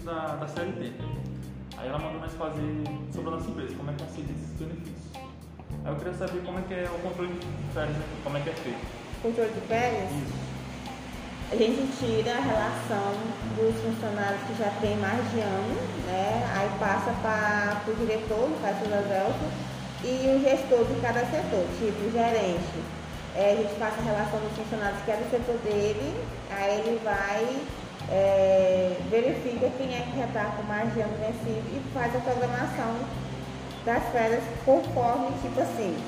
benefícios da, da CLT. Aí ela mandou nós fazer sobre a nossa empresa, como é que aceita esses benefícios. Aí eu queria saber como é que é o controle de férias, como é que é feito. Controle de férias? Isso. A gente tira a relação dos funcionários que já tem mais de ano, né? Aí passa para o diretor, no caso do e o gestor de cada setor, tipo o gerente. É, a gente passa a relação dos funcionários que é do setor dele, aí ele vai, é, verifica quem é que já está com mais de ano vencido e faz a programação das férias conforme, tipo assim,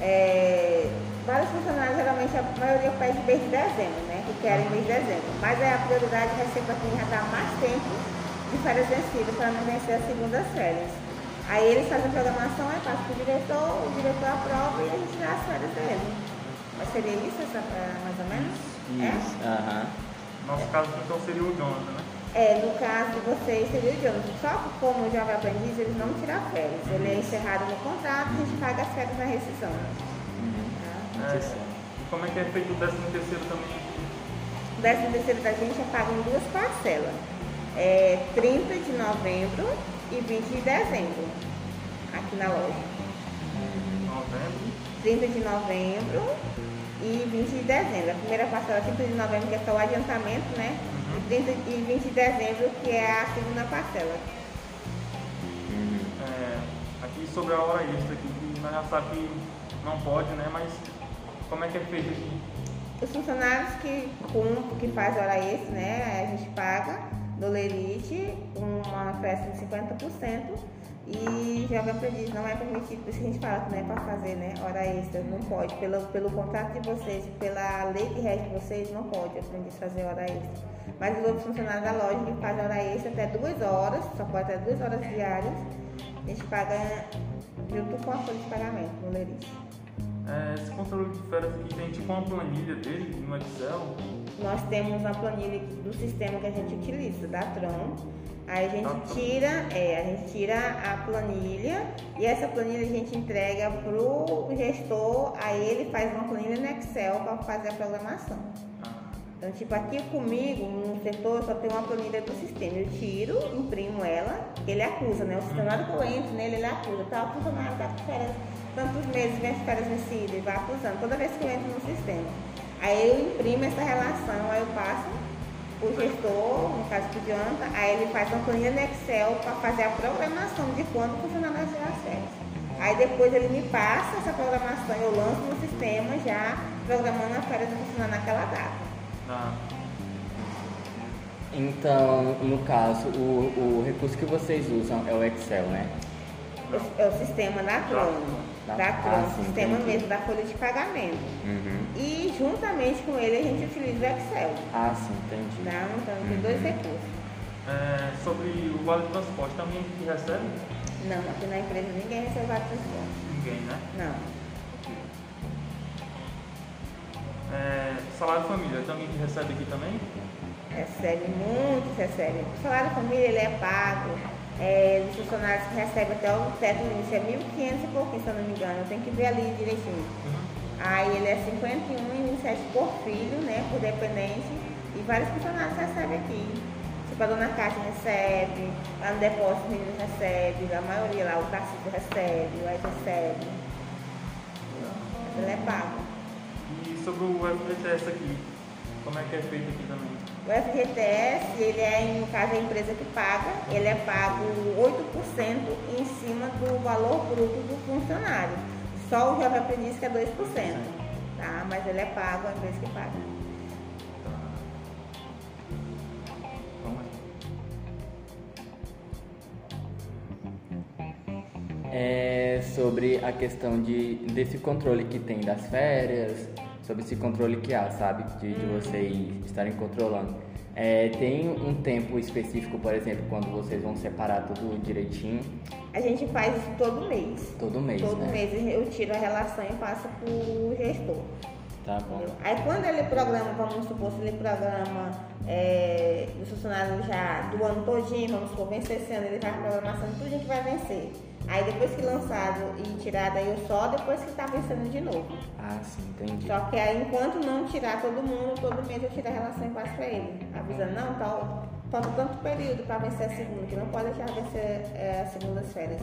é, vários funcionários, geralmente a maioria pede mês de dezembro, né? Que querem mês de dezembro. Mas é a prioridade é sempre para quem já dá mais tempo de férias vencidas para não vencer as segundas férias. Aí eles fazem a programação, aí passa para o diretor, o diretor aprova e a gente dá as férias dele. Mas seria isso, essa, mais ou menos? Isso. É? Nosso caso então seria o Jonathan, né? É, no caso de vocês seria o Jonathan. Só que como o jovem aprendiz, eles não tiram férias. Ele é encerrado no contrato, a gente paga as férias na rescisão. Uhum. Tá? É, e como é que é feito o 13 terceiro também? O décimo terceiro da gente é pago em duas parcelas. É 30 de novembro e 20 de dezembro. Aqui na loja. Novembro. 30 de novembro e 20 de dezembro. A primeira parcela é 30 de novembro, que é só o adiantamento, né? E, 30 e 20 de dezembro, que é a segunda parcela. Uhum. É, aqui sobre a hora extra, aqui, que nós já sabemos que não pode, né? Mas como é que é feito aqui? Os funcionários que cumprem, que fazem hora extra, né? A gente paga do Lerite uma festa de 50% e jovem aprendiz não é permitido, por isso que a gente fala que não é para fazer né, hora extra, não pode. Pelo, pelo contrato de vocês, pela lei que rege vocês, não pode aprendiz fazer hora extra. Mas os outros funcionários da loja que fazem hora extra até duas horas, só pode até duas horas diárias, a gente paga junto com a folha de pagamento no Lerite. É, esse controle de férias aqui tem tipo uma planilha dele no Excel. Nós temos uma planilha do sistema que a gente utiliza, da Tron. Aí a gente Da Tron. tira, é, a gente tira a planilha e essa planilha a gente entrega pro gestor, aí ele faz uma planilha no Excel para fazer a programação. Ah, Então, tipo, aqui comigo, no setor, só tem uma planilha do sistema. Eu tiro, imprimo ela, ele acusa, né? O sistema, eu entro nele, ele acusa. Tá, o funcionário tá com férias, tantos meses, vem as férias vencidas, ele vai acusando. Toda vez que eu entro no sistema. Aí eu imprimo essa relação, aí eu passo o gestor, no caso do Jonathan, aí ele faz uma planilha no Excel para fazer a programação de quando o funcionário vai tirar as férias. Aí depois ele me passa essa programação, eu lanço no sistema já programando as férias do funcionário naquela data. ah, Então, no caso, o, o recurso que vocês usam é o Excel, né? É o sistema da Cron, Da- da ah, Cron, sim, sistema entendi. mesmo da folha de pagamento. Uhum. E juntamente com ele a gente utiliza o Excel. Ah, sim, entendi. Tá? Então tem dois Uhum. recursos. é, sobre o vale transporte, também que recebe? Não, aqui na empresa ninguém recebe vale transporte. Ninguém, né? Não. É, salário família, também que recebe aqui também? Recebe muitos, recebe. O salário família ele é pago. É, dos funcionários que recebem até o teto limite é 1.500 e pouquinho, se eu não me engano. Eu tenho que ver ali direitinho. Aí ele é 51 e 27 por filho, né? Por dependente. E vários funcionários recebem aqui. Tipo, a dona Cátia recebe, lá no depósito o menino recebe, a maioria lá, o Tarcísio recebe, o Ed recebe. Mas ele é pago. E sobre o FGTS aqui, como é que é feito aqui também? O FGTS, ele é, no caso, a empresa que paga, ele é pago 8% em cima do valor bruto do funcionário. Só o jovem aprendiz que é 2%, tá? Mas ele é pago, a empresa que paga. Vamos lá. É sobre a questão de, desse controle que tem das férias, sobre esse controle que há, sabe? De, de vocês estarem controlando. É, tem um tempo específico, por exemplo, quando vocês vão separar tudo direitinho, A gente faz isso todo mês. todo mês, Todo né? mês eu tiro a relação e passo pro gestor. Tá bom. entendeu? Aí quando ele programa, vamos supor, se ele programa é, os funcionários já do ano todinho, vamos supor, vencer esse ano, ele programação de tudo a gente vai vencer. Aí depois que lançado e tirado aí eu só, depois que tá vencendo de novo. Ah, sim, entendi. Só que aí enquanto não tirar todo mundo, todo mês eu tiro a relação e passo pra ele. Avisando, não, tal, falta tanto período para vencer a segunda, que não pode deixar vencer é, as segundas férias.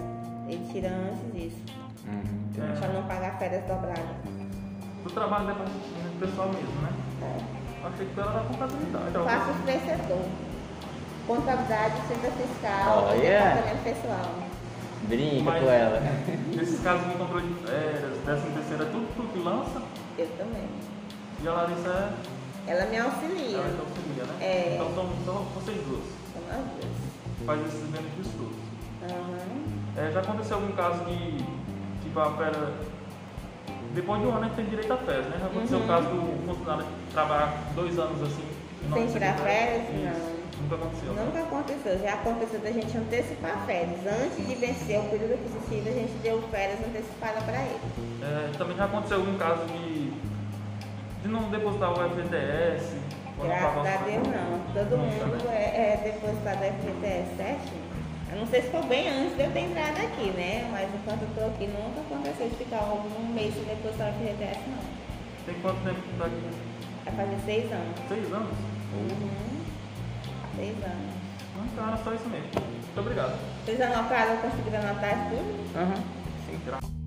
Ele tira antes disso, Uhum. Para não pagar férias dobradas. Do trabalho é departamento pessoal mesmo, né? É. Achei que tu era da contabilidade. Faço os três setores. Contabilidade, Receita Fiscal Oh, e yeah. Departamento Pessoal. Brinca Mas- com ela. Nesses casos de controle de férias, décima terceira, tudo, tudo que lança. Eu também. E a Larissa é. Ela me auxilia. Ela que auxilia, né? É. Então são, são vocês duas. São as duas. Faz esses benefícios todos. Aham. É, já aconteceu algum caso de, tipo, a fera. Depois de um ano a gente tem direito a férias, né? Já aconteceu Uhum. o caso do funcionário trabalhar dois anos assim. Sem tirar férias? Não. Nunca aconteceu. né? Nunca aconteceu. Já aconteceu da gente antecipar férias. Antes de vencer o período aquisitivo, a gente deu férias antecipadas para ele. É, também já aconteceu algum caso de, de não depositar o FGTS. não Graças a Deus não. Todo Nunca, mundo né? é, é depositado FGTS certinho. Eu não sei se foi bem antes de eu ter entrado aqui, né? Mas enquanto eu tô aqui, nunca aconteceu de ficar um mês sem depositar o FGTS, não. Tem quanto tempo que tá aqui? Vai fazer seis anos. Seis anos? Uhum. Seis anos. Não, cara, só isso mesmo. Muito obrigado. Vocês anotaram, conseguiram anotar tudo? Aham. Sim, graças.